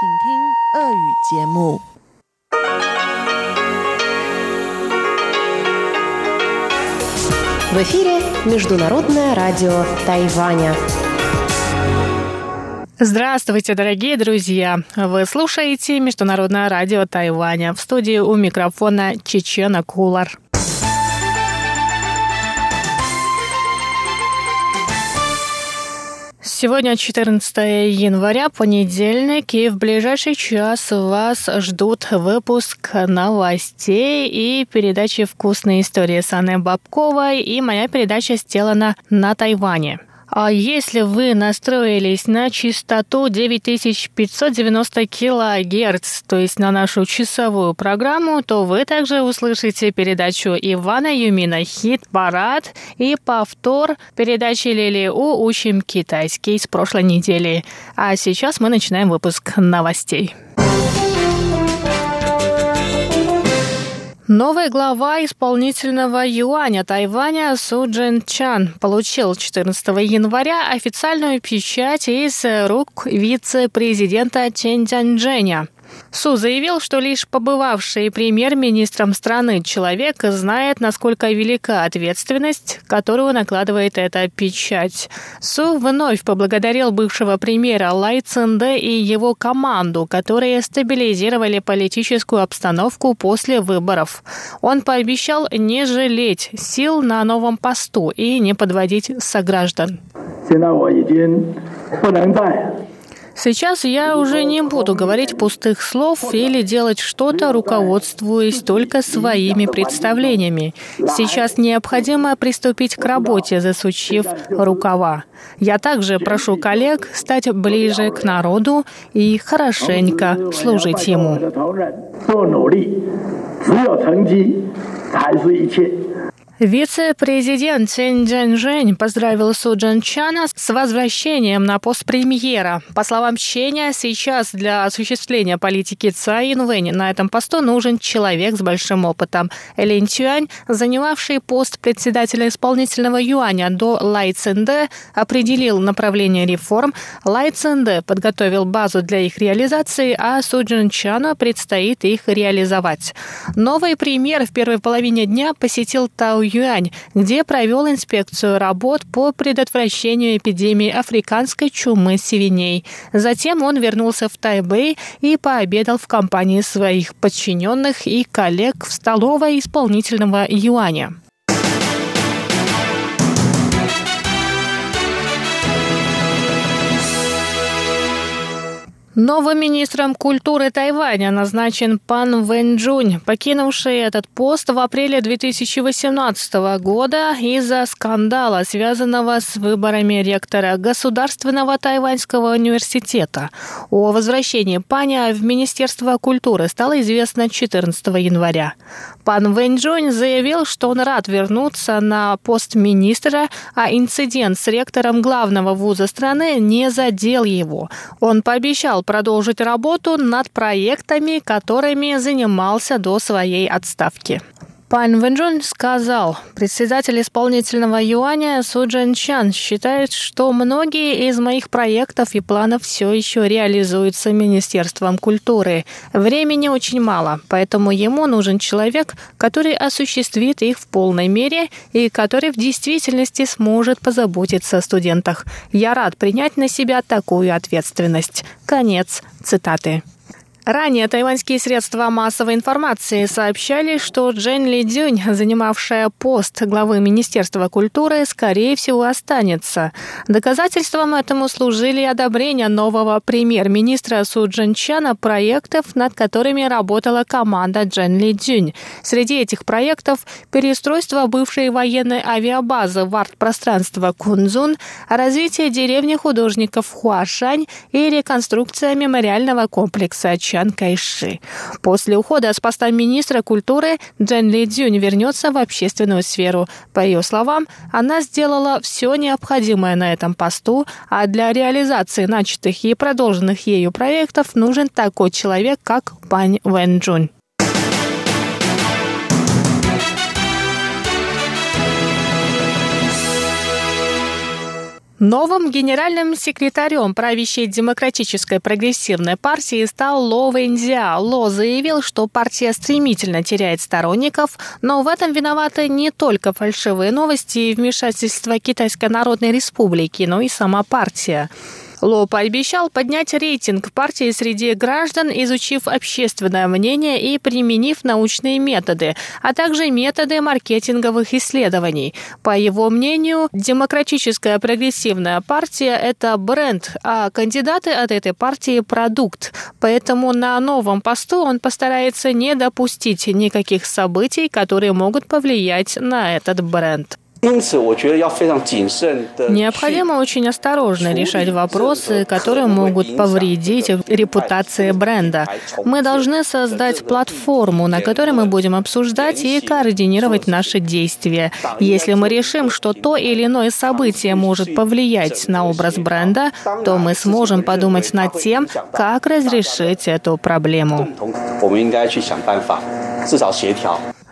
В эфире Международное радио Тайваня. Здравствуйте, дорогие друзья! Вы слушаете Международное радио Тайваня. В студии у микрофона Чечена Кулар. Сегодня 14 января, понедельник, и в ближайший час вас ждут выпуск новостей и передачи «Вкусные истории» с Анной Бабковой, и моя передача сделана на Тайване. А если вы настроились на частоту 9590 килогерц, то есть на нашу часовую программу, то вы также услышите передачу Ивана Юмина «Хит-парад» и повтор передачи Лили У «Учим китайский» с прошлой недели. А сейчас мы начинаем выпуск новостей. Новый глава исполнительного юаня Тайваня Су Джин Чан получил 14 января официальную печать из рук вице-президента Чен Цзяньжэня. Су заявил, что лишь побывавший премьер-министром страны человек знает, насколько велика ответственность, которую накладывает эта печать. Су вновь поблагодарил бывшего премьера Лай Цинде и его команду, которые стабилизировали политическую обстановку после выборов. Он пообещал не жалеть сил на новом посту и не подводить сограждан. Сейчас я уже не буду говорить пустых слов или делать что-то, руководствуясь только своими представлениями. Сейчас необходимо приступить к работе, засучив рукава. Я также прошу коллег стать ближе к народу и хорошенько служить ему. Вице-президент Цин Джэньжэнь поздравил Су Джан Чана с возвращением на пост премьера. По словам Ченя, сейчас для осуществления политики Цай Инвэнь на этом посту нужен человек с большим опытом. Лин Цюань, занимавший пост председателя исполнительного юаня до Лай Цинде, определил направление реформ. Лай Цинде подготовил базу для их реализации, а Су Джан Чану предстоит их реализовать. Новый премьер в первой половине дня посетил Тау Юань, где провел инспекцию работ по предотвращению эпидемии африканской чумы свиней. Затем он вернулся в Тайбэй и пообедал в компании своих подчиненных и коллег в столовой исполнительного юаня. Новым министром культуры Тайваня назначен пан Вэнь Джунь, покинувший этот пост в апреле 2018 года из-за скандала, связанного с выборами ректора Государственного тайваньского университета. О возвращении паня в Министерство культуры стало известно 14 января. Пан Вэнь Джунь заявил, что он рад вернуться на пост министра, а инцидент с ректором главного вуза страны не задел его. Он пообещал обещал продолжить работу над проектами, которыми занимался до своей отставки. Пан Вэнджун сказал, председатель исполнительного юаня Су Джен Чан считает, что многие из моих проектов и планов все еще реализуются Министерством культуры. Времени очень мало, поэтому ему нужен человек, который осуществит их в полной мере и который в действительности сможет позаботиться о студентах. Я рад принять на себя такую ответственность. Конец цитаты. Ранее тайваньские средства массовой информации сообщали, что Джен Ли Дюнь, занимавшая пост главы Министерства культуры, скорее всего останется. Доказательством этому служили одобрение нового премьер-министра Су Джин Чана проектов, над которыми работала команда Джен Ли Дюнь. Среди этих проектов переустройство бывшей военной авиабазы в арт-пространство Кунзун, развитие деревни художников Хуашань и реконструкция мемориального комплекса Чан Кайши. После ухода с поста министра культуры Джен Ли Цзюнь вернется в общественную сферу. По ее словам, она сделала все необходимое на этом посту, а для реализации начатых и продолженных ею проектов нужен такой человек, как Пань Вэн Новым генеральным секретарем правящей демократической прогрессивной партии стал Ло Вэнзя. Ло заявил, что партия стремительно теряет сторонников, но в этом виноваты не только фальшивые новости и вмешательство Китайской Народной Республики, но и сама партия. Ло пообещал поднять рейтинг партии среди граждан, изучив общественное мнение и применив научные методы, а также методы маркетинговых исследований. По его мнению, демократическая прогрессивная партия – это бренд, а кандидаты от этой партии – продукт. Поэтому на новом посту он постарается не допустить никаких событий, которые могут повлиять на этот бренд. Необходимо очень осторожно решать вопросы, которые могут повредить репутации бренда. Мы должны создать платформу, на которой мы будем обсуждать и координировать наши действия. Если мы решим, что то или иное событие может повлиять на образ бренда, то мы сможем подумать над тем, как разрешить эту проблему.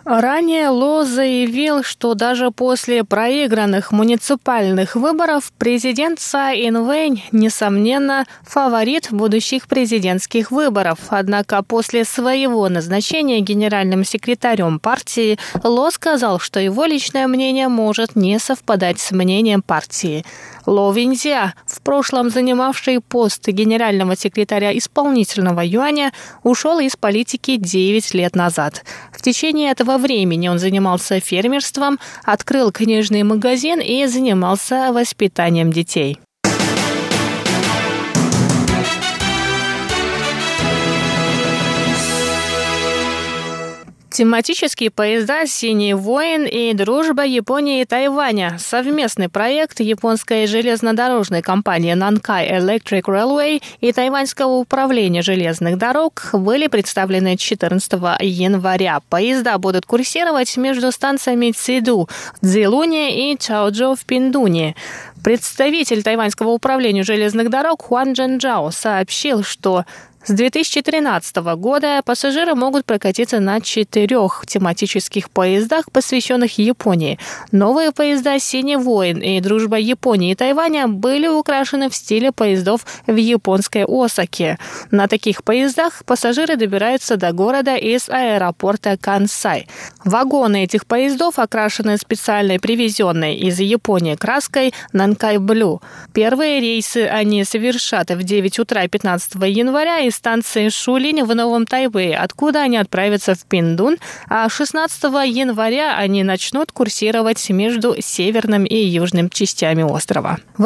Ранее Ло заявил, что даже после проигранных муниципальных выборов президент Цай Инвэнь, несомненно, фаворит будущих президентских выборов. Однако после своего назначения генеральным секретарем партии Ло сказал, что его личное мнение может не совпадать с мнением партии. Ло Винзя, в прошлом занимавший пост генерального секретаря исполнительного юаня, ушел из политики 9 лет назад. В течение этого времени он занимался фермерством, открыл книжный магазин и занимался воспитанием детей. Тематические поезда «Синий воин» и «Дружба Японии и Тайваня» – совместный проект японской железнодорожной компании Nankai Electric Railway и тайваньского управления железных дорог были представлены 14 января. Поезда будут курсировать между станциями Циду Цзилуне и Чаоджо в Пиндуне. Представитель тайваньского управления железных дорог Хуан Джанжао сообщил, что с 2013 года пассажиры могут прокатиться на четырех тематических поездах, посвященных Японии. Новые поезда «Синий воин» и «Дружба Японии и Тайваня» были украшены в стиле поездов в японской Осаке. На таких поездах пассажиры добираются до города из аэропорта Кансай. Вагоны этих поездов окрашены специальной привезенной из Японии краской Нанкай Блю. Первые рейсы они совершат в 9 утра 15 января из станции Шулинь в Новом Тайбэе, откуда они отправятся в Пиндун, а 16 января они начнут курсировать между северным и южным частями острова. В